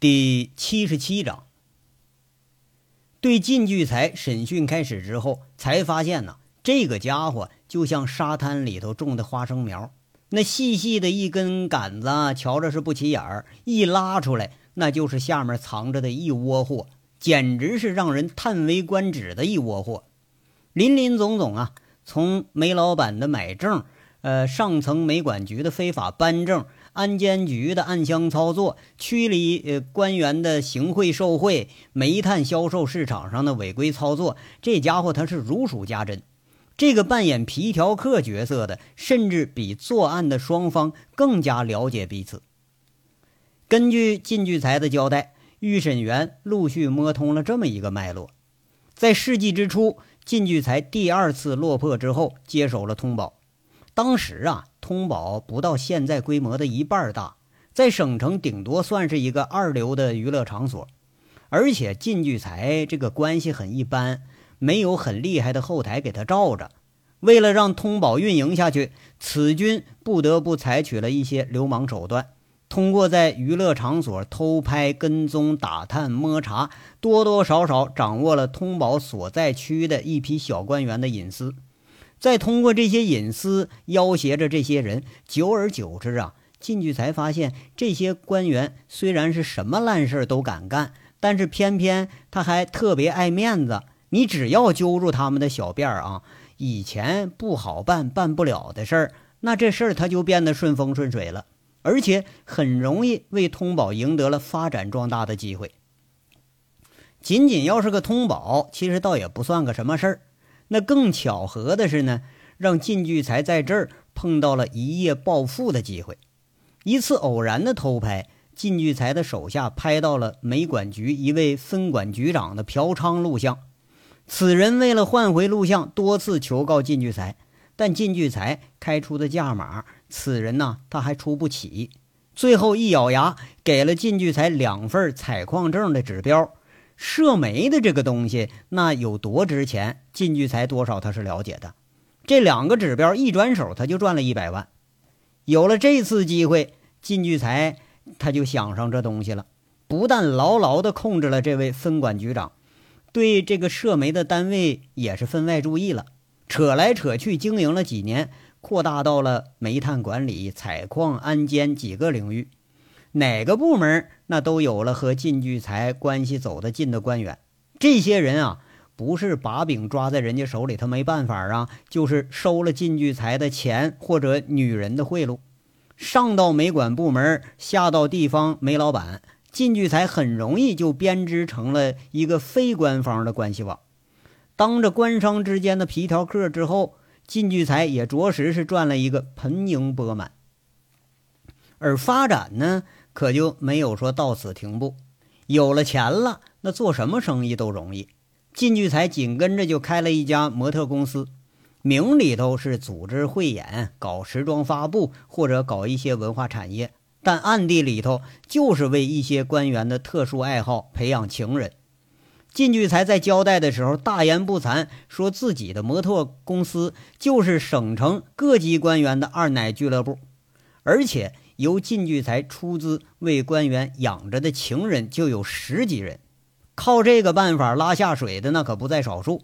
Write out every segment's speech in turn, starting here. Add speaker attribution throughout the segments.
Speaker 1: 第七十七章，对靳聚财审讯开始之后，才发现呢，这个家伙就像沙滩里头种的花生苗，那细细的一根杆子，瞧着是不起眼儿，一拉出来，那就是下面藏着的一窝货，简直是让人叹为观止的一窝货，林林总总啊，从煤老板的买证，呃，上层煤管局的非法颁证。安监局的暗箱操作，区里呃官员的行贿受贿，煤炭销售市场上的违规操作，这家伙他是如数家珍。这个扮演皮条客角色的，甚至比作案的双方更加了解彼此。根据靳聚财的交代，预审员陆续摸通了这么一个脉络：在世纪之初，靳聚财第二次落魄之后，接手了通宝。当时啊，通宝不到现在规模的一半大，在省城顶多算是一个二流的娱乐场所，而且靳聚财这个关系很一般，没有很厉害的后台给他罩着。为了让通宝运营下去，此军不得不采取了一些流氓手段，通过在娱乐场所偷拍、跟踪、打探、摸查，多多少少掌握了通宝所在区的一批小官员的隐私。再通过这些隐私要挟着这些人，久而久之啊，进去才发现这些官员虽然是什么烂事都敢干，但是偏偏他还特别爱面子。你只要揪住他们的小辫儿啊，以前不好办、办不了的事儿，那这事儿他就变得顺风顺水了，而且很容易为通宝赢得了发展壮大的机会。仅仅要是个通宝，其实倒也不算个什么事儿。那更巧合的是呢，让靳聚才在这儿碰到了一夜暴富的机会。一次偶然的偷拍，靳聚才的手下拍到了煤管局一位分管局长的嫖娼录像。此人为了换回录像，多次求告靳聚才，但靳聚才开出的价码，此人呢他还出不起。最后一咬牙，给了靳聚才两份采矿证的指标。涉煤的这个东西，那有多值钱？靳聚财多少他是了解的。这两个指标一转手，他就赚了一百万。有了这次机会，靳聚财他就想上这东西了。不但牢牢地控制了这位分管局长，对这个涉煤的单位也是分外注意了。扯来扯去，经营了几年，扩大到了煤炭管理、采矿、安监几个领域。哪个部门那都有了和靳聚财关系走得近的官员，这些人啊，不是把柄抓在人家手里，他没办法啊，就是收了靳聚财的钱或者女人的贿赂，上到煤管部门，下到地方煤老板，靳聚财很容易就编织成了一个非官方的关系网。当着官商之间的皮条客之后，靳聚财也着实是赚了一个盆盈钵满，而发展呢？可就没有说到此停步，有了钱了，那做什么生意都容易。靳聚财紧跟着就开了一家模特公司，名里头是组织汇演、搞时装发布或者搞一些文化产业，但暗地里头就是为一些官员的特殊爱好培养情人。靳聚财在交代的时候大言不惭，说自己的模特公司就是省城各级官员的二奶俱乐部，而且。由靳聚财出资为官员养着的情人就有十几人，靠这个办法拉下水的那可不在少数。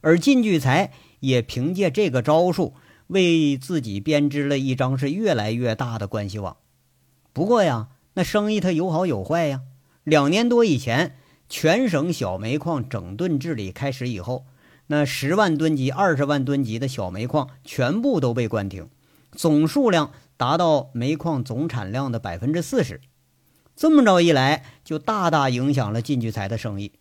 Speaker 1: 而靳聚财也凭借这个招数，为自己编织了一张是越来越大的关系网。不过呀，那生意它有好有坏呀。两年多以前，全省小煤矿整顿治理开始以后，那十万吨级、二十万吨级的小煤矿全部都被关停，总数量。达到煤矿总产量的百分之四十，这么着一来，就大大影响了靳聚财的生意。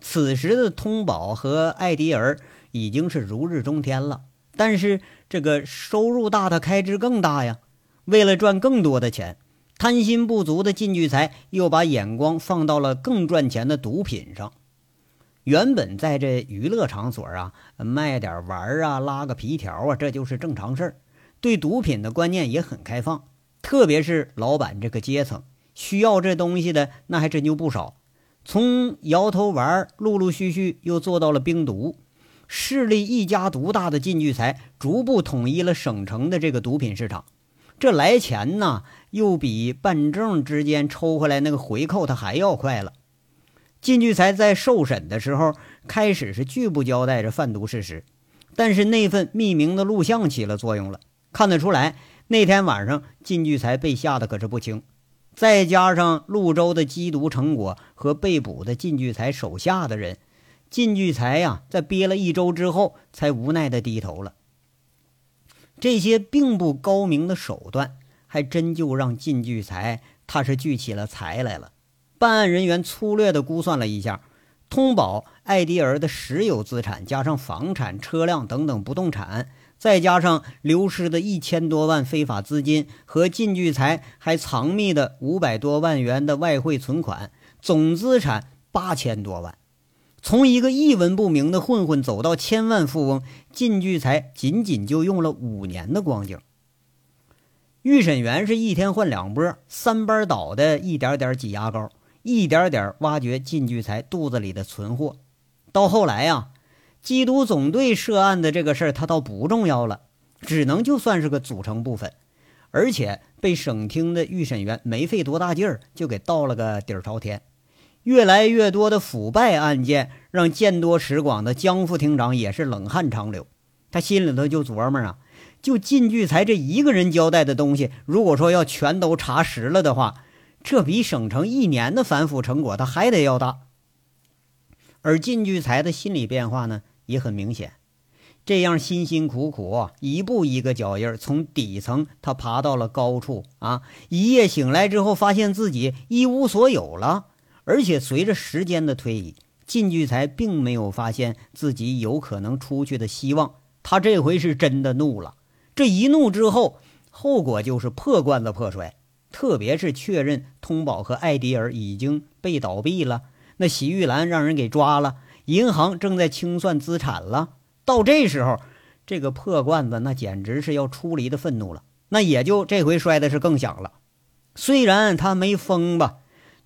Speaker 1: 此时的通宝和艾迪尔已经是如日中天了，但是这个收入大，的开支更大呀。为了赚更多的钱，贪心不足的靳聚财又把眼光放到了更赚钱的毒品上。原本在这娱乐场所啊，卖点玩啊，拉个皮条啊，这就是正常事儿。对毒品的观念也很开放，特别是老板这个阶层，需要这东西的那还真就不少。从摇头丸陆陆续续又做到了冰毒，势力一家独大的靳聚财逐步统一了省城的这个毒品市场。这来钱呢，又比办证之间抽回来那个回扣他还要快了。靳聚财在受审的时候，开始是拒不交代这贩毒事实，但是那份匿名的录像起了作用了，看得出来那天晚上靳聚财被吓得可是不轻。再加上潞州的缉毒成果和被捕的靳聚财手下的人，靳聚财呀，在憋了一周之后，才无奈的低头了。这些并不高明的手段，还真就让靳聚财他是聚起了财来了。办案人员粗略地估算了一下，通宝、艾迪尔的实有资产，加上房产、车辆等等不动产，再加上流失的一千多万非法资金和靳聚财还藏匿的五百多万元的外汇存款，总资产八千多万。从一个一文不名的混混走到千万富翁，靳聚财仅仅就用了五年的光景。预审员是一天换两波，三班倒的，一点点挤牙膏。一点点挖掘靳聚财肚子里的存货，到后来呀，缉毒总队涉案的这个事儿，他倒不重要了，只能就算是个组成部分，而且被省厅的预审员没费多大劲儿就给倒了个底儿朝天。越来越多的腐败案件，让见多识广的江副厅长也是冷汗长流，他心里头就琢磨啊，就靳聚才这一个人交代的东西，如果说要全都查实了的话。这比省城一年的反腐成果他还得要大，而靳聚才的心理变化呢也很明显。这样辛辛苦苦，一步一个脚印从底层他爬到了高处啊！一夜醒来之后，发现自己一无所有了。而且随着时间的推移，靳聚才并没有发现自己有可能出去的希望。他这回是真的怒了。这一怒之后，后果就是破罐子破摔。特别是确认通宝和艾迪尔已经被倒闭了，那洗浴兰让人给抓了，银行正在清算资产了。到这时候，这个破罐子那简直是要出离的愤怒了。那也就这回摔的是更响了。虽然他没疯吧，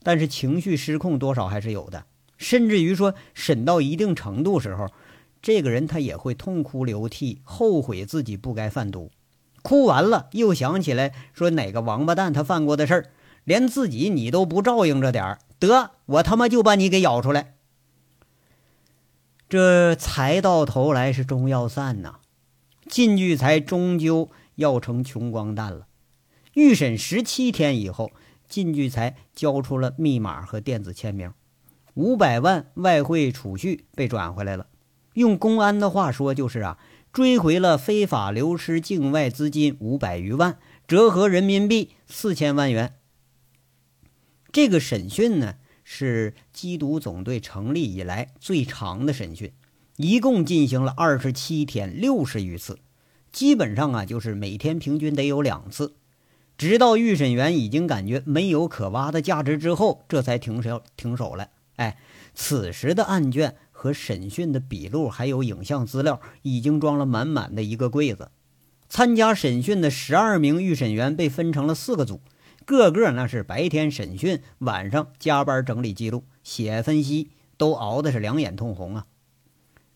Speaker 1: 但是情绪失控多少还是有的。甚至于说审到一定程度时候，这个人他也会痛哭流涕，后悔自己不该贩毒。哭完了，又想起来说哪个王八蛋他犯过的事儿，连自己你都不照应着点儿，得我他妈就把你给咬出来。这财到头来是终要散呐，靳聚财终究要成穷光蛋了。预审十七天以后，靳聚财交出了密码和电子签名，五百万外汇储蓄被转回来了。用公安的话说就是啊。追回了非法流失境外资金五百余万，折合人民币四千万元。这个审讯呢，是缉毒总队成立以来最长的审讯，一共进行了二十七天，六十余次，基本上啊，就是每天平均得有两次。直到预审员已经感觉没有可挖的价值之后，这才停手停手了。哎，此时的案卷。和审讯的笔录还有影像资料，已经装了满满的一个柜子。参加审讯的十二名预审员被分成了四个组，个个那是白天审讯，晚上加班整理记录、写分析，都熬的是两眼通红啊。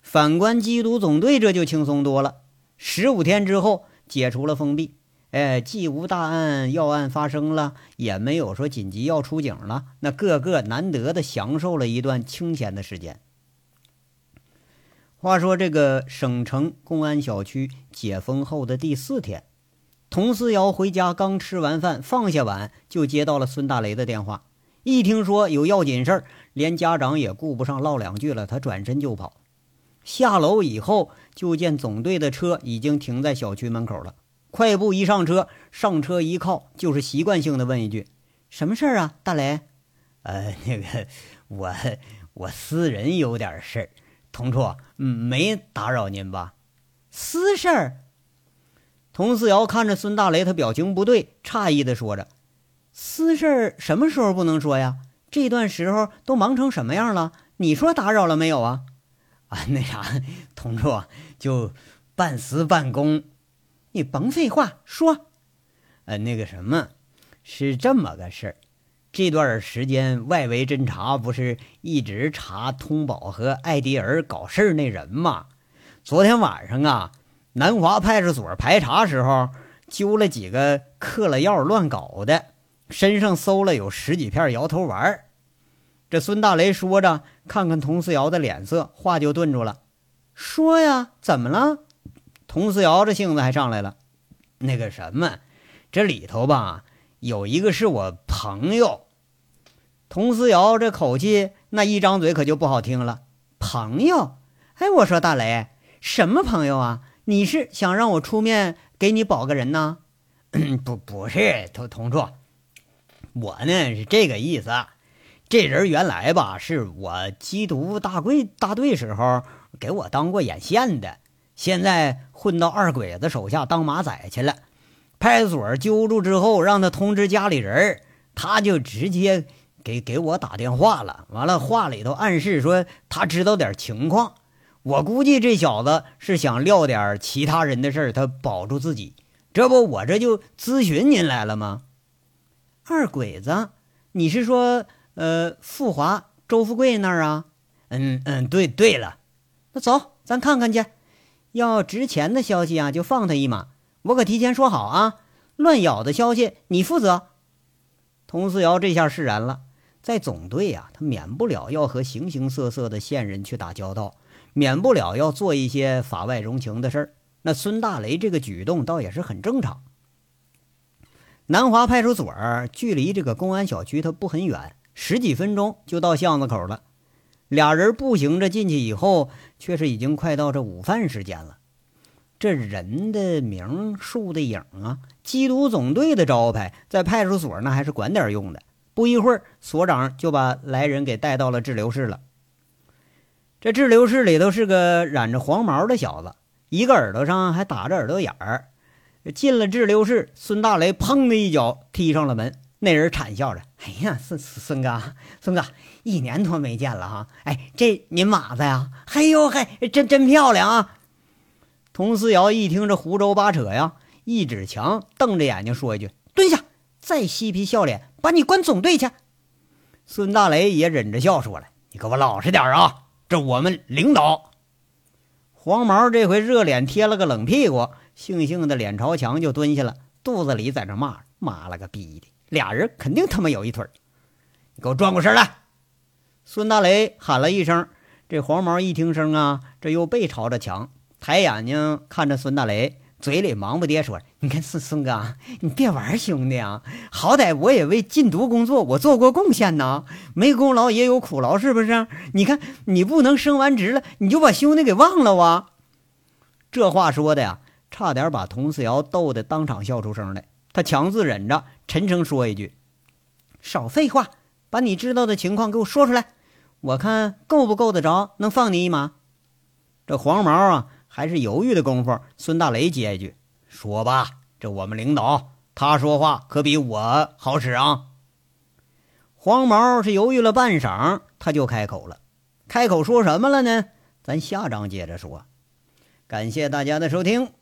Speaker 1: 反观缉毒总队，这就轻松多了。十五天之后解除了封闭，哎，既无大案要案发生了，也没有说紧急要出警了，那个个难得的享受了一段清闲的时间。话说这个省城公安小区解封后的第四天，童思瑶回家刚吃完饭，放下碗就接到了孙大雷的电话。一听说有要紧事儿，连家长也顾不上唠两句了，他转身就跑。下楼以后，就见总队的车已经停在小区门口了。快步一上车，上车一靠，就是习惯性的问一句：“什么事儿啊，大雷？”“
Speaker 2: 呃，那个，我我私人有点事儿。”同处，没打扰您吧？
Speaker 1: 私事儿。童思瑶看着孙大雷，他表情不对，诧异的说着：“私事儿什么时候不能说呀？这段时候都忙成什么样了？你说打扰了没有啊？”
Speaker 2: 啊，那啥，同处就半私半公，
Speaker 1: 你甭废话，说。
Speaker 2: 呃，那个什么，是这么个事儿。这段时间，外围侦查不是一直查通宝和艾迪尔搞事儿那人吗？昨天晚上啊，南华派出所排查时候，揪了几个
Speaker 1: 嗑了药乱搞的，身上搜了有十几片摇头丸。这孙大雷说着，看看佟思瑶的脸色，话就顿住了。说呀，怎么了？佟思瑶这性子还上来了。那个什么，这里头吧，有一个是我朋友。佟思瑶这口气，那一张嘴可就不好听了。朋友？哎，我说大雷，什么朋友啊？你是想让我出面给你保个人呢？不，不是，同同处，我呢是这个意思。这人原来吧，是我缉毒大贵大队时候给我当过眼线的，现在混到二鬼子手下当马仔去了。派出所揪住之后，让他通知家里人，他就直接给给我打电话了。完了，话里头暗示说他知道点情况。我估计这小子是想撂点其他人的事儿，他保住自己。这不，我这就咨询您来了吗？二鬼子，你是说？呃，富华周富贵那儿啊，嗯嗯，对对了，那走，咱看看去。要值钱的消息啊，就放他一马。我可提前说好啊，乱咬的消息你负责。佟思瑶这下释然了，在总队呀，他免不了要和形形色色的线人去打交道，免不了要做一些法外容情的事儿。那孙大雷这个举动倒也是很正常。南华派出所距离这个公安小区它不很远。十几分钟就到巷子口了，俩人步行着进去以后，却是已经快到这午饭时间了。这人的名，树的影啊，缉毒总队的招牌，在派出所那还是管点用的。不一会儿，所长就把来人给带到了滞留室了。这滞留室里头是个染着黄毛的小子，一个耳朵上还打着耳朵眼儿。进了滞留室，孙大雷砰的一脚踢上了门。那人惨笑着：“哎呀，孙孙哥，孙哥，一年多没见了哈！哎，这您马子呀？嘿呦嘿，真真漂亮啊！”佟思瑶一听这胡诌八扯呀，一指墙，瞪着眼睛说一句：“蹲下！再嬉皮笑脸，把你关总队去！”孙大雷也忍着笑说了：“你给我老实点啊！这我们领导。”黄毛这回热脸贴了个冷屁股，悻悻的脸朝墙就蹲下了，肚子里在这骂：“妈了个逼的！”俩人肯定他妈有一腿你给我转过身来！孙大雷喊了一声。这黄毛一听声啊，这又背朝着墙，抬眼睛看着孙大雷，嘴里忙不迭说：“你看孙孙哥，你别玩兄弟啊！好歹我也为禁毒工作我做过贡献呐，没功劳也有苦劳，是不是？你看你不能升完职了，你就把兄弟给忘了啊！”这话说的呀，差点把佟四瑶逗得当场笑出声来。他强自忍着，沉声说一句：“少废话，把你知道的情况给我说出来，我看够不够得着，能放你一马。”这黄毛啊，还是犹豫的功夫，孙大雷接一句：“说吧，这我们领导他说话可比我好使啊。”黄毛是犹豫了半晌，他就开口了。开口说什么了呢？咱下章接着说。感谢大家的收听。